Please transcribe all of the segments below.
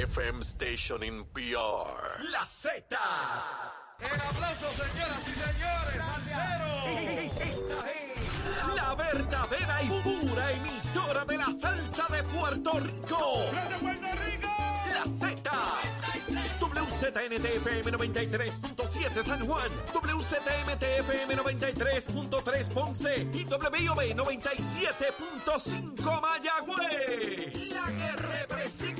FM station in PR. La Z. El aplauso, señoras y señores. Esta es la verdadera y pura emisora de la salsa de Puerto Rico. ¡De Puerto Rico! La Z. WZNTFM 93.7 San Juan, WZMTFM 93.3 Ponce y WIOB 97.5 Mayagüez. La que representa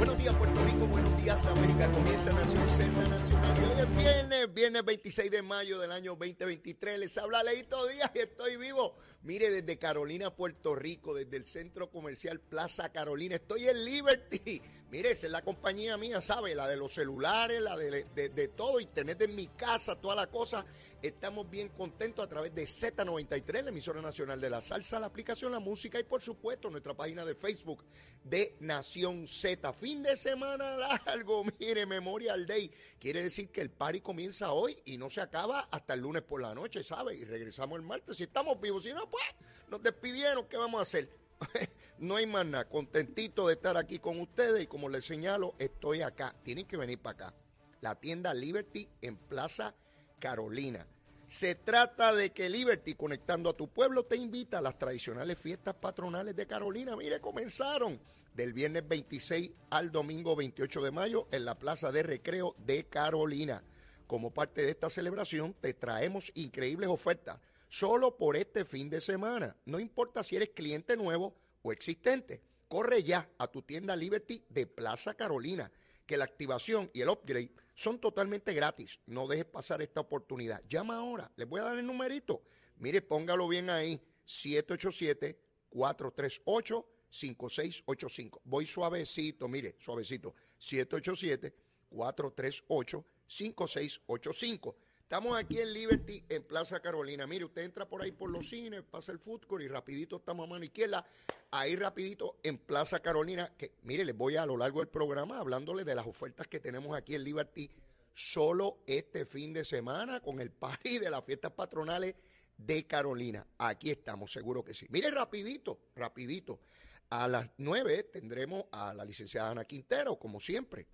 Buenos días Puerto Rico, buenos días América, comienza Nación Z Nacional. Hoy es viernes, viernes 26 de mayo del año 2023. Les habla Leito Díaz y estoy vivo. Mire, desde Carolina, Puerto Rico, desde el centro comercial Plaza Carolina, estoy en Liberty. Mire, esa es la compañía mía, ¿sabe? La de los celulares, la de, de, todo, internet en mi casa, toda la cosa. Estamos bien contentos a través de Z93, la emisora nacional de la salsa, la aplicación La Música y por supuesto nuestra página de Facebook de Nación Z. Fin de semana largo, mire, Memorial Day. Quiere decir que el party comienza hoy y no se acaba hasta el lunes por la noche, ¿sabe? Y regresamos el martes. Si estamos vivos, si no, pues nos despidieron, ¿qué vamos a hacer? no hay más nada, contentito de estar aquí con ustedes y como les señalo, estoy acá. Tienen que venir para acá. La tienda Liberty en Plaza Carolina. Se trata de que Liberty, conectando a tu pueblo, te invita a las tradicionales fiestas patronales de Carolina. Mire, comenzaron del viernes 26 al domingo 28 de mayo en la Plaza de Recreo de Carolina. Como parte de esta celebración, te traemos increíbles ofertas solo por este fin de semana. No importa si eres cliente nuevo o existente. Corre ya a tu tienda Liberty de Plaza Carolina, que la activación y el upgrade son totalmente gratis. No dejes pasar esta oportunidad. Llama ahora. Les voy a dar el numerito. Mire, póngalo bien ahí. 787-438-5685. Voy suavecito, mire, suavecito. 787-438-5685. Estamos aquí en Liberty, en Plaza Carolina. Mire, usted entra por ahí por los cines, pasa el food court y rapidito estamos a mano izquierda. Ahí rapidito en Plaza Carolina, que mire, les voy a, lo largo del programa hablándole de las ofertas que tenemos aquí en Liberty solo este fin de semana con el party de las fiestas patronales de Carolina. Aquí estamos, seguro que sí. Mire, rapidito, rapidito. A las nueve tendremos a la licenciada Ana Quintero, como siempre,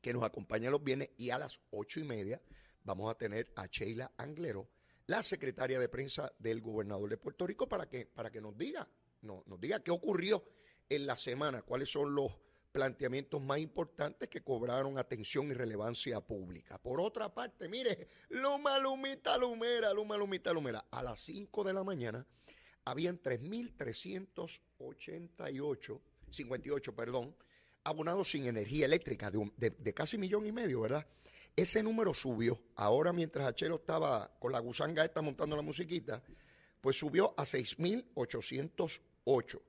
que nos acompaña los viernes, y a las ocho y media vamos a tener a Sheila Anglero, la secretaria de prensa del gobernador de Puerto Rico, para que, para que nos diga, no, nos diga qué ocurrió en la semana, cuáles son los planteamientos más importantes que cobraron atención y relevancia pública. Por otra parte, mire, Luma, Lumita, Lumera, Luma, Lumita, Lumera, a las 5 de la mañana habían 3.388, 58, perdón, abonados sin energía eléctrica, de, un, de, de casi millón y medio, ¿verdad? Ese número subió. Ahora, mientras Achero estaba con la gusanga esta montando la musiquita, pues subió a 6.808.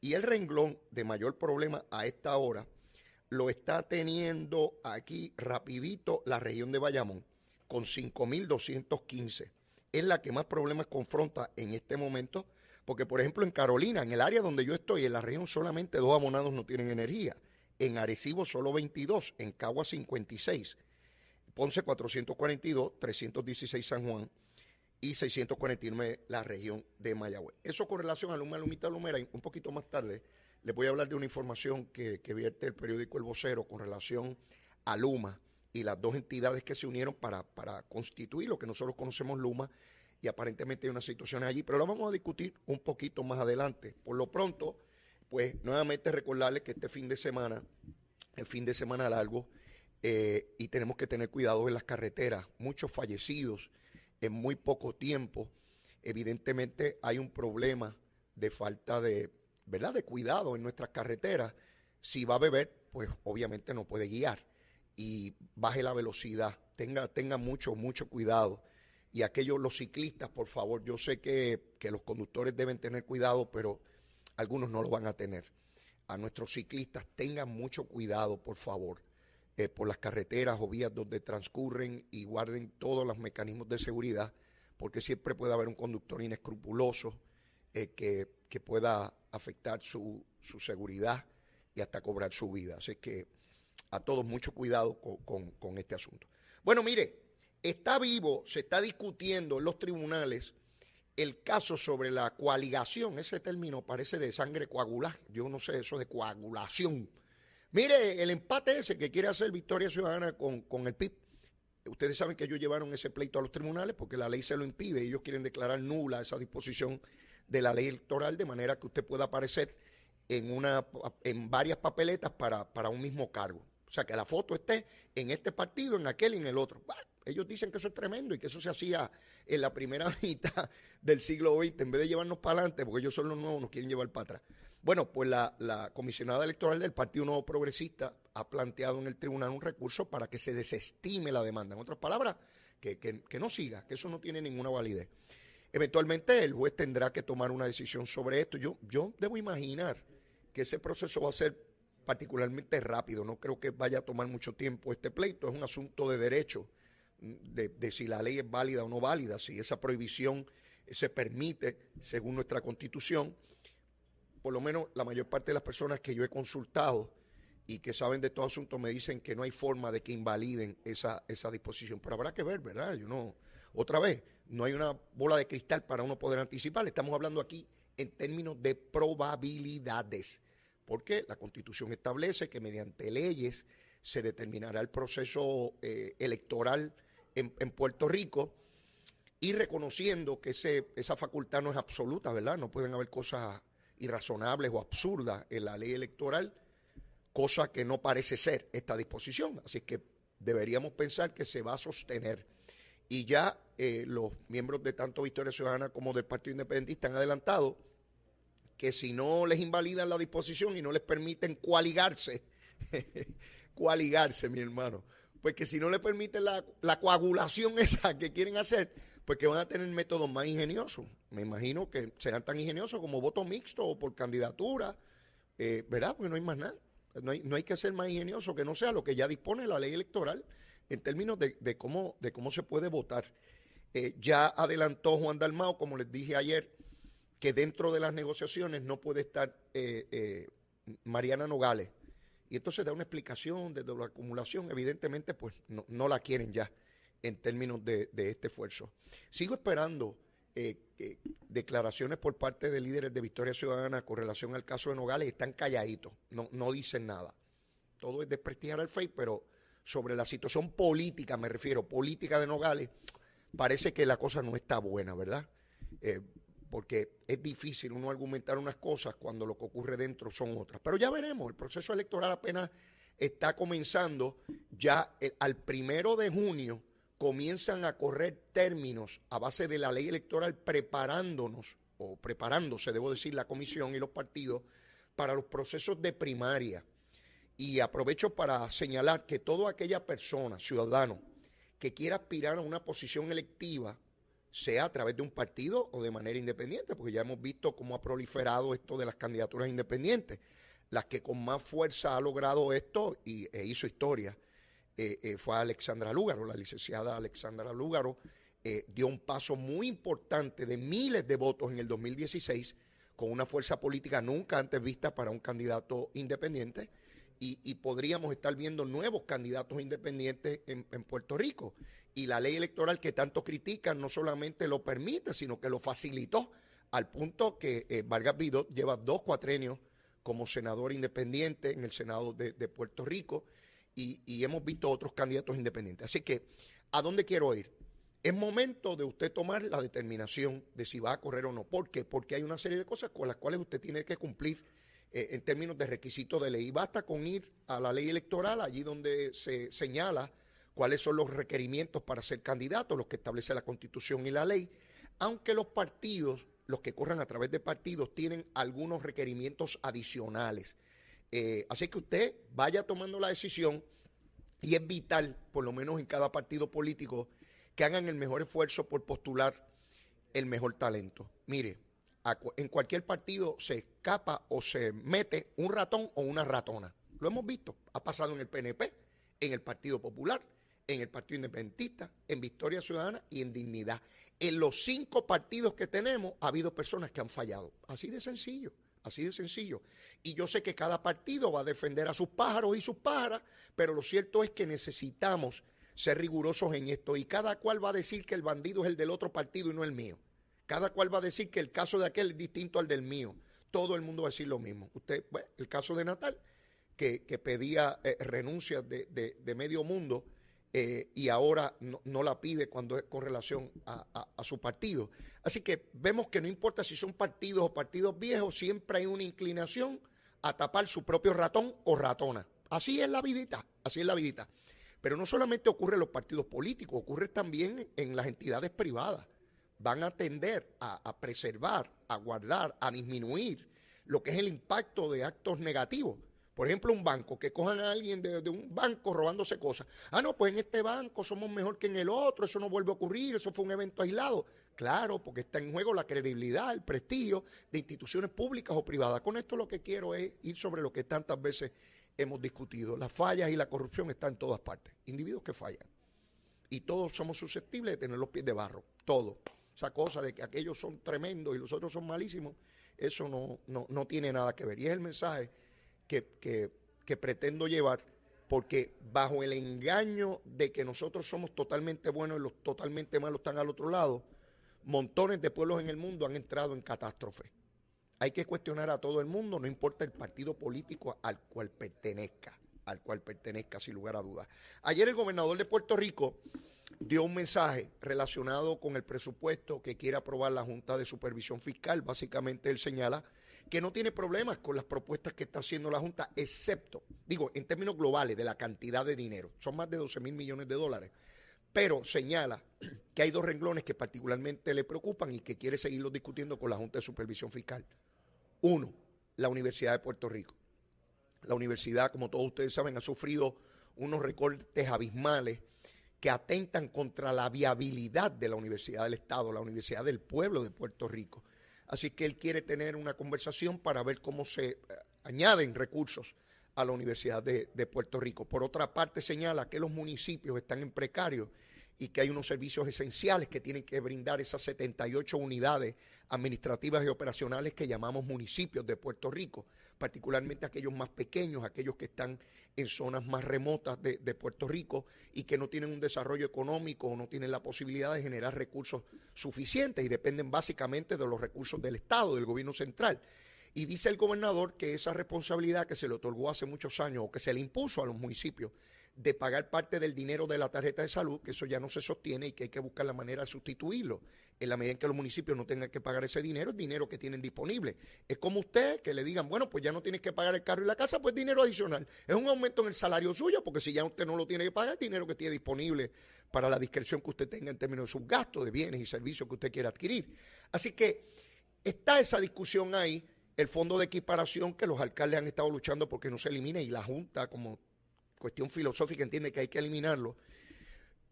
Y el renglón de mayor problema a esta hora lo está teniendo aquí rapidito la región de Bayamón, con 5.215. Es la que más problemas confronta en este momento, porque por ejemplo en Carolina, en el área donde yo estoy, en la región solamente dos abonados no tienen energía. En Arecibo solo 22, en Cagua 56. Ponce 442, 316 San Juan y 649 la región de Mayagüez. Eso con relación a Luma Lumita Lumera, un poquito más tarde les voy a hablar de una información que, que, vierte el periódico El Vocero con relación a Luma y las dos entidades que se unieron para, para constituir lo que nosotros conocemos Luma y aparentemente hay unas situaciones allí, pero lo vamos a discutir un poquito más adelante. Por lo pronto, pues nuevamente recordarles que este fin de semana, el fin de semana largo, eh, y tenemos que tener cuidado en las carreteras, muchos fallecidos en muy poco tiempo. Evidentemente hay un problema de falta de, ¿verdad?, de cuidado en nuestras carreteras. Si va a beber, pues obviamente no puede guiar y baje la velocidad, tenga, tenga mucho, mucho cuidado. Y aquellos, los ciclistas, por favor, yo sé que, que los conductores deben tener cuidado, pero algunos no lo van a tener. A nuestros ciclistas tengan mucho cuidado, por favor eh, por las carreteras o vías donde transcurren y guarden todos los mecanismos de seguridad, porque siempre puede haber un conductor inescrupuloso eh, que, que pueda afectar su, su seguridad y hasta cobrar su vida. Así que a todos mucho cuidado con, con- este asunto. Bueno, mire, está vivo, se está discutiendo en los tribunales el caso sobre la coaligación. Ese término parece de sangre coagulada. Yo no sé eso de coagulación. Mire, el empate ese que quiere hacer Victoria Ciudadana con, con el PIB. Ustedes saben que ellos llevaron ese pleito a los tribunales porque la ley se lo impide. Ellos quieren declarar nula esa disposición de la ley electoral de manera que usted pueda aparecer en, una, en varias papeletas para, para un mismo cargo. O sea, que la foto esté en este partido, en aquel y en el otro. Ellos dicen que eso es tremendo y que eso se hacía en la primera mitad del siglo XX. En vez de llevarnos para adelante, porque ellos son los nuevos, nos quieren llevar para atrás. Bueno, pues la, comisionada electoral del Partido Nuevo Progresista ha planteado en el tribunal un recurso para que se desestime la demanda. En otras palabras, que, que- que no siga, que eso no tiene ninguna validez. Eventualmente el juez tendrá que tomar una decisión sobre esto. Yo, yo debo imaginar que ese proceso va a ser particularmente rápido. No creo que vaya a tomar mucho tiempo este pleito. Es un asunto de derecho, de, de si la ley es válida o no válida, si esa prohibición se permite según nuestra constitución. Por lo menos la mayor parte de las personas que yo he consultado y que saben de todo asunto me dicen que no hay forma de que invaliden esa, esa disposición. Pero habrá que ver, ¿verdad? Yo no, otra vez, no hay una bola de cristal para uno poder anticipar. Estamos hablando aquí en términos de probabilidades, porque la Constitución establece que mediante leyes se determinará el proceso eh, electoral en, en Puerto Rico y reconociendo que ese, esa facultad no es absoluta, ¿verdad? No pueden haber cosas irrazonables o absurdas en la ley electoral, cosa que no parece ser esta disposición. Así que deberíamos pensar que se va a sostener. Y ya eh, los miembros de tanto Victoria Ciudadana como del Partido Independentista han adelantado que si no les invalidan la disposición y no les permiten coaligarse, coaligarse, mi hermano, pues que si no le permiten la, la coagulación esa que quieren hacer, pues que van a tener métodos más ingeniosos. Me imagino que serán tan ingeniosos como voto mixto o por candidatura, eh, ¿verdad? Porque no hay más nada. No hay, no hay que ser más ingenioso que no sea lo que ya dispone la ley electoral en términos de, de cómo, de cómo se puede votar. Eh, ya adelantó Juan Dalmao, como les dije ayer, que dentro de las negociaciones no puede estar eh, Mariana Nogales. Y entonces da una explicación de la acumulación. Evidentemente, pues no, no la quieren ya en términos de, este esfuerzo. Sigo esperando eh, eh, declaraciones por parte de líderes de Victoria Ciudadana con relación al caso de Nogales. Están calladitos, no, dicen nada. Todo es desprestigiar al FEI, pero sobre la situación política, me refiero, política de Nogales, parece que la cosa no está buena, ¿verdad? Eh, porque es difícil uno argumentar unas cosas cuando lo que ocurre dentro son otras. Pero ya veremos, el proceso electoral apenas está comenzando, ya al primero de junio comienzan a correr términos a base de la ley electoral preparándonos, o preparándose, debo decir, la comisión y los partidos para los procesos de primaria. Y aprovecho para señalar que toda aquella persona, ciudadano, que quiera aspirar a una posición electiva, sea a través de un partido o de manera independiente, porque ya hemos visto cómo ha proliferado esto de las candidaturas independientes. Las que con más fuerza ha logrado esto y, e hizo historia eh, eh, fue Alexandra Lúgaro, la licenciada Alexandra Lúgaro, eh, dio un paso muy importante de miles de votos en el 2016 con una fuerza política nunca antes vista para un candidato independiente y, podríamos estar viendo nuevos candidatos independientes en, Puerto Rico. Y la ley electoral que tanto critican no solamente lo permite, sino que lo facilitó al punto que eh, Vargas Vidot lleva dos cuatrenios como senador independiente en el Senado de Puerto Rico y, y hemos visto otros candidatos independientes. Así que, ¿a dónde quiero ir? Es momento de usted tomar la determinación de si va a correr o no. ¿Por qué? Porque hay una serie de cosas con las cuales usted tiene que cumplir eh, en términos de requisitos de ley. Y basta con ir a la ley electoral, allí donde se señala cuáles son los requerimientos para ser candidato, los que establece la Constitución y la ley, aunque los partidos, los que corran a través de partidos, tienen algunos requerimientos adicionales. Eh, así que usted vaya tomando la decisión y es vital, por lo menos en cada partido político, que hagan el mejor esfuerzo por postular el mejor talento. Mire, en cualquier partido se escapa o se mete un ratón o una ratona. Lo hemos visto, ha pasado en el PNP, en el Partido Popular, en el Partido Independentista, en Victoria Ciudadana y en Dignidad. En los cinco partidos que tenemos ha habido personas que han fallado. Así de sencillo, así de sencillo. Y yo sé que cada partido va a defender a sus pájaros y sus pájaras, pero lo cierto es que necesitamos ser rigurosos en esto y cada cual va a decir que el bandido es el del otro partido y no el mío. Cada cual va a decir que el caso de aquel es distinto al del mío. Todo el mundo va a decir lo mismo. Usted, bueno, el caso de Natal, que, pedía eh, renuncias de, medio mundo eh, y ahora no, la pide cuando es con relación a, su partido. Así que vemos que no importa si son partidos o partidos viejos, siempre hay una inclinación a tapar su propio ratón o ratona. Así es la vidita, así es la vidita. Pero no solamente ocurre en los partidos políticos, ocurre también en las entidades privadas van a tender a, preservar, a guardar, a disminuir lo que es el impacto de actos negativos. Por ejemplo, un banco, que cojan a alguien de, un banco robándose cosas. Ah, no, pues en este banco somos mejor que en el otro, eso no vuelve a ocurrir, eso fue un evento aislado. Claro, porque está en juego la credibilidad, el prestigio de instituciones públicas o privadas. Con esto lo que quiero es ir sobre lo que tantas veces hemos discutido. Las fallas y la corrupción están en todas partes. Individuos que fallan. Y todos somos susceptibles de tener los pies de barro. Todos esa cosa de que aquellos son tremendos y los otros son malísimos, eso no, no, tiene nada que ver. Y es el mensaje que, pretendo llevar, porque bajo el engaño de que nosotros somos totalmente buenos y los totalmente malos están al otro lado, montones de pueblos en el mundo han entrado en catástrofe. Hay que cuestionar a todo el mundo, no importa el partido político al cual pertenezca, al cual pertenezca sin lugar a dudas. Ayer el gobernador de Puerto Rico dio un mensaje relacionado con el presupuesto que quiere aprobar la Junta de Supervisión Fiscal. Básicamente él señala que no tiene problemas con las propuestas que está haciendo la Junta, excepto, digo, en términos globales de la cantidad de dinero, son más de 12 mil millones de dólares, pero señala que hay dos renglones que particularmente le preocupan y que quiere seguirlos discutiendo con la Junta de Supervisión Fiscal. Uno, la Universidad de Puerto Rico. La universidad, como todos ustedes saben, ha sufrido unos recortes abismales atentan contra la viabilidad de la Universidad del Estado, la Universidad del Pueblo de Puerto Rico. Así que él quiere tener una conversación para ver cómo se eh, añaden recursos a la Universidad de, Puerto Rico. Por otra parte, señala que los municipios están en precario y que hay unos servicios esenciales que tienen que brindar esas 78 unidades administrativas y operacionales que llamamos municipios de Puerto Rico, particularmente aquellos más pequeños, aquellos que están en zonas más remotas de, Puerto Rico y que no tienen un desarrollo económico o no tienen la posibilidad de generar recursos suficientes y dependen básicamente de los recursos del Estado, del gobierno central. Y dice el gobernador que esa responsabilidad que se le otorgó hace muchos años o que se le impuso a los municipios de pagar parte del dinero de la tarjeta de salud, que eso ya no se sostiene y que hay que buscar la manera de sustituirlo. En la medida en que los municipios no tengan que pagar ese dinero, es dinero que tienen disponible. Es como usted que le digan, bueno, pues ya no tienes que pagar el carro y la casa, pues dinero adicional. Es un aumento en el salario suyo, porque si ya usted no lo tiene que pagar, es dinero que tiene disponible para la discreción que usted tenga en términos de sus gastos de bienes y servicios que usted quiera adquirir. Así que está esa discusión ahí el fondo de equiparación que los alcaldes han estado luchando porque no se elimine y la Junta, como cuestión filosófica entiende que hay que eliminarlo.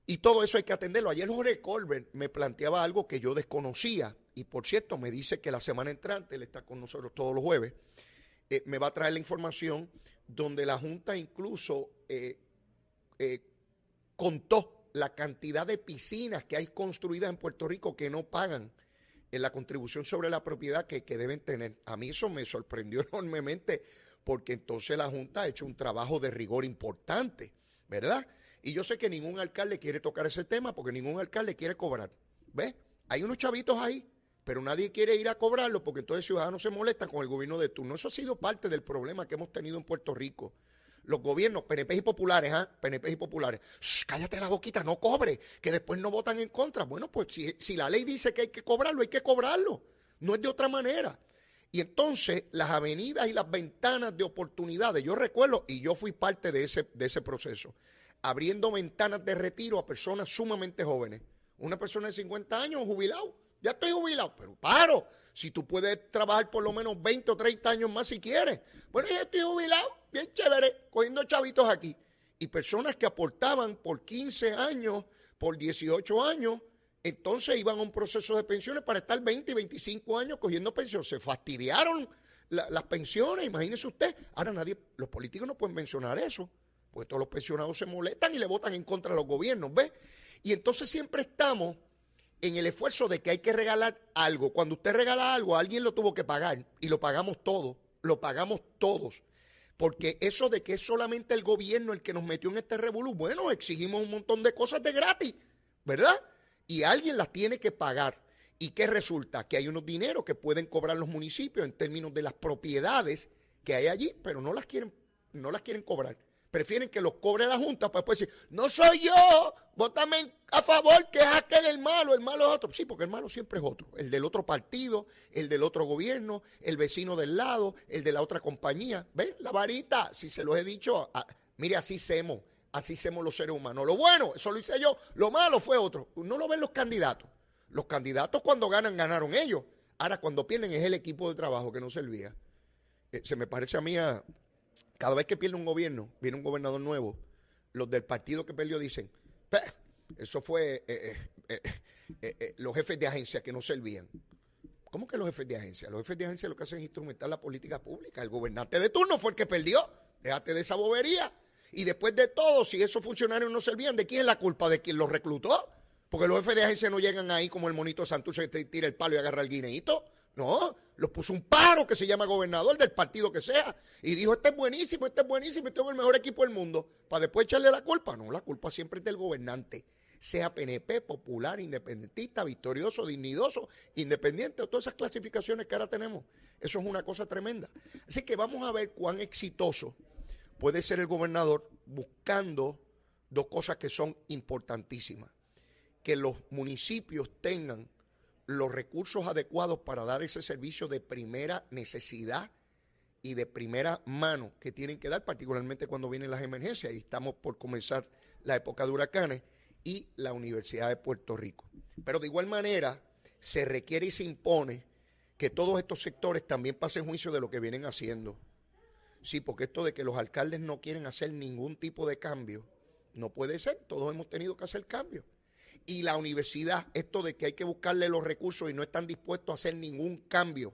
Y todo eso hay que atenderlo. Ayer Jorge Colbert me planteaba algo que yo desconocía y por cierto me dice que la semana entrante, él está con nosotros todos los jueves, eh, me va a traer la información donde la Junta incluso eh, eh, contó la cantidad de piscinas que hay construidas en Puerto Rico que no pagan en la contribución sobre la propiedad que, que deben tener. A mí eso me sorprendió enormemente porque entonces la Junta ha hecho un trabajo de rigor importante, ¿verdad? Y yo sé que ningún alcalde quiere tocar ese tema porque ningún alcalde quiere cobrar. ¿Ves? Hay unos chavitos ahí, pero nadie quiere ir a cobrarlo porque entonces ciudadanos se molestan con el gobierno de turno. Eso ha sido parte del problema que hemos tenido en Puerto Rico. Los gobiernos, PNP y populares, ¿ah? PNP y populares, cállate la boquita, no cobre, que después no votan en contra. Bueno, pues si, si la ley dice que hay que cobrarlo, hay que cobrarlo. No es de otra manera. Y entonces las avenidas y las ventanas de oportunidades, yo recuerdo, y yo fui parte de ese, de ese proceso, abriendo ventanas de retiro a personas sumamente jóvenes. Una persona de 50 años, jubilado, ya estoy jubilado, pero paro, si tú puedes trabajar por lo menos 20 o 30 años más si quieres. Bueno, ya estoy jubilado, bien chévere, cogiendo chavitos aquí. Y personas que aportaban por 15 años, por 18 años, entonces iban a un proceso de pensiones para estar 20 y 25 años cogiendo pensiones. Se fastidiaron las pensiones, imagínese usted. Ahora nadie, los políticos no pueden mencionar eso. Porque todos los pensionados se molestan y le votan en contra de los gobiernos, ¿ves? Y entonces siempre estamos en el esfuerzo de que hay que regalar algo. Cuando usted regala algo, alguien lo tuvo que pagar y lo pagamos todos, lo pagamos todos. Porque eso de que es solamente el gobierno el que nos metió en este revolú, bueno, exigimos un montón de cosas de gratis, ¿verdad? Y alguien las tiene que pagar. ¿Y qué resulta? Que hay unos dineros que pueden cobrar los municipios en términos de las propiedades que hay allí, pero no las quieren, no las quieren cobrar prefieren que los cobre la Junta para después decir, no soy yo, votame a favor, que es aquel el malo, el malo es otro. Sí, porque el malo siempre es otro, el del otro partido, el del otro gobierno, el vecino del lado, el de la otra compañía. ¿Ven? La varita, si se los he dicho, mire, así semos, así semos los seres humanos. Lo bueno, eso lo hice yo, lo malo fue otro. No lo ven los candidatos. Los candidatos cuando ganan, ganaron ellos. Ahora, cuando pierden es el equipo de trabajo que no servía. Eh, se me parece a mí a, cada vez que pierde un gobierno, viene un gobernador nuevo, los del partido que perdió dicen, eso fue eh, eh, los jefes de agencia que no servían. ¿Cómo que los jefes de agencia? Los jefes de agencia lo que hacen es instrumentar la política pública. El gobernante de turno fue el que perdió. Déjate de esa bobería. Y después de todo, si esos funcionarios no servían, ¿de quién es la culpa? ¿De quién los reclutó? Porque los jefes de agencia no llegan ahí como el monito Santurce que te tira el palo y agarra el guineito. No, los puso un paro que se llama gobernador del partido que sea. Y dijo, este es buenísimo, este es buenísimo, este es el mejor equipo del mundo. Para después echarle la culpa. No, la culpa siempre es del gobernante. Sea PNP, popular, independentista, victorioso, dignidoso, independiente, todas esas clasificaciones que ahora tenemos. Eso es una cosa tremenda. Así que vamos a ver cuán exitoso puede ser el gobernador buscando dos cosas que son importantísimas. Que los municipios tengan los recursos adecuados para dar ese servicio de primera necesidad y de primera mano que tienen que dar, particularmente cuando vienen las emergencias, y estamos por comenzar la época de huracanes, y la Universidad de Puerto Rico. Pero de igual manera, se requiere y se impone que todos estos sectores también pasen juicio de lo que vienen haciendo. Sí, porque esto de que los alcaldes no quieren hacer ningún tipo de cambio, no puede ser, todos hemos tenido que hacer cambios y la universidad, esto de que hay que buscarle los recursos y no están dispuestos a hacer ningún cambio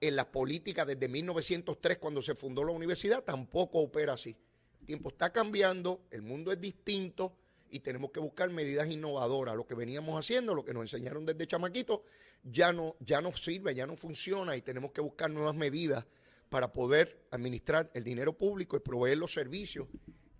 en las políticas desde 1903 cuando se fundó la universidad, tampoco opera así. El tiempo está cambiando, el mundo es distinto y tenemos que buscar medidas innovadoras. Lo que veníamos haciendo, lo que nos enseñaron desde chamaquito, ya no, ya no sirve, ya no funciona y tenemos que buscar nuevas medidas para poder administrar el dinero público y proveer los servicios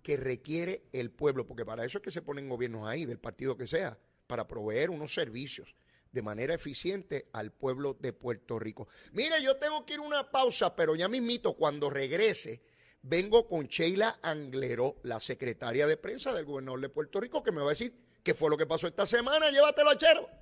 que requiere el pueblo, porque para eso es que se ponen gobiernos ahí, del partido que sea, para proveer unos servicios de manera eficiente al pueblo de Puerto Rico. Mire, yo tengo que ir a una pausa, pero ya mismito, cuando regrese, vengo con Sheila Angleró, la secretaria de prensa del gobernador de Puerto Rico, que me va a decir qué fue lo que pasó esta semana. Llévatelo, chero.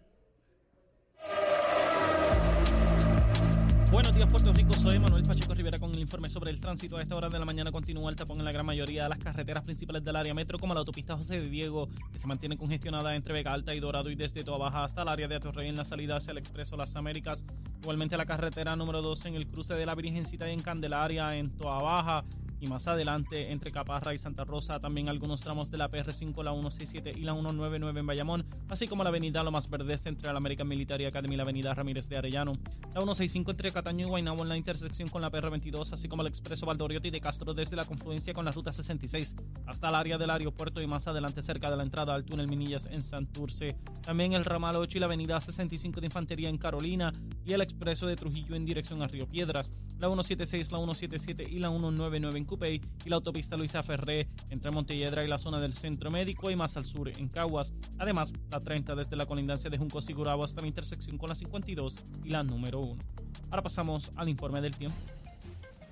Buenos días Puerto Rico, soy Manuel Pacheco Rivera con el informe sobre el tránsito. A esta hora de la mañana continúa el tapón en la gran mayoría de las carreteras principales del área metro, como la autopista José de Diego, que se mantiene congestionada entre Vega Alta y Dorado y desde Toa Baja hasta el área de Atorrey en la salida hacia el Expreso Las Américas. Igualmente la carretera número 2 en el cruce de la Virgencita y en Candelaria en Toa Baja y más adelante entre Caparra y Santa Rosa, también algunos tramos de la PR5, la 167 y la 199 en Bayamón, así como la avenida Lomas Verdes entre la American Military Academy y la avenida Ramírez de Arellano, la 165 entre Cataño y Guaynabo en la intersección con la PR22, así como el expreso Valdoriotti de Castro desde la confluencia con la ruta 66 hasta el área del aeropuerto y más adelante cerca de la entrada al túnel Minillas en Santurce. También el ramal 8 y la avenida 65 de Infantería en Carolina y el expreso de Trujillo en dirección a Río Piedras, la 176, la 177 y la 199 en Y la autopista Luisa Ferré entre Montelledra y la zona del Centro Médico y más al sur en Caguas. Además, la 30 desde la colindancia de Junco Sigurabo hasta la intersección con la 52 y la número 1. Ahora pasamos al informe del tiempo.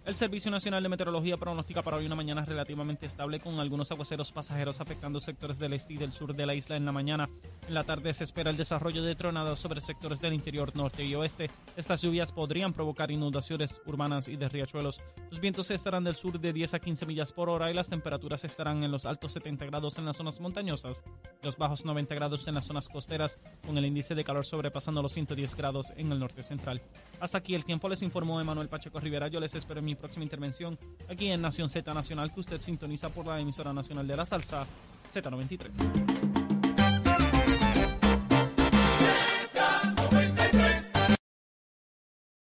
El Servicio Nacional de Meteorología pronostica para hoy una mañana relativamente estable con algunos aguaceros pasajeros afectando sectores del este y del sur de la isla en la mañana. En la tarde se espera el desarrollo de tronadas sobre sectores del interior norte y oeste. Estas lluvias podrían provocar inundaciones urbanas y de riachuelos. Los vientos estarán del sur de 10 a 15 millas por hora y las temperaturas estarán en los altos 70 grados en las zonas montañosas, los bajos 90 grados en las zonas costeras, con el índice de calor sobrepasando los 110 grados en el norte central. Hasta aquí el tiempo les informó Emanuel Pacheco Rivera. Yo les espero en mi próxima intervención aquí en Nación Z Nacional que usted sintoniza por la emisora nacional de la salsa Z93.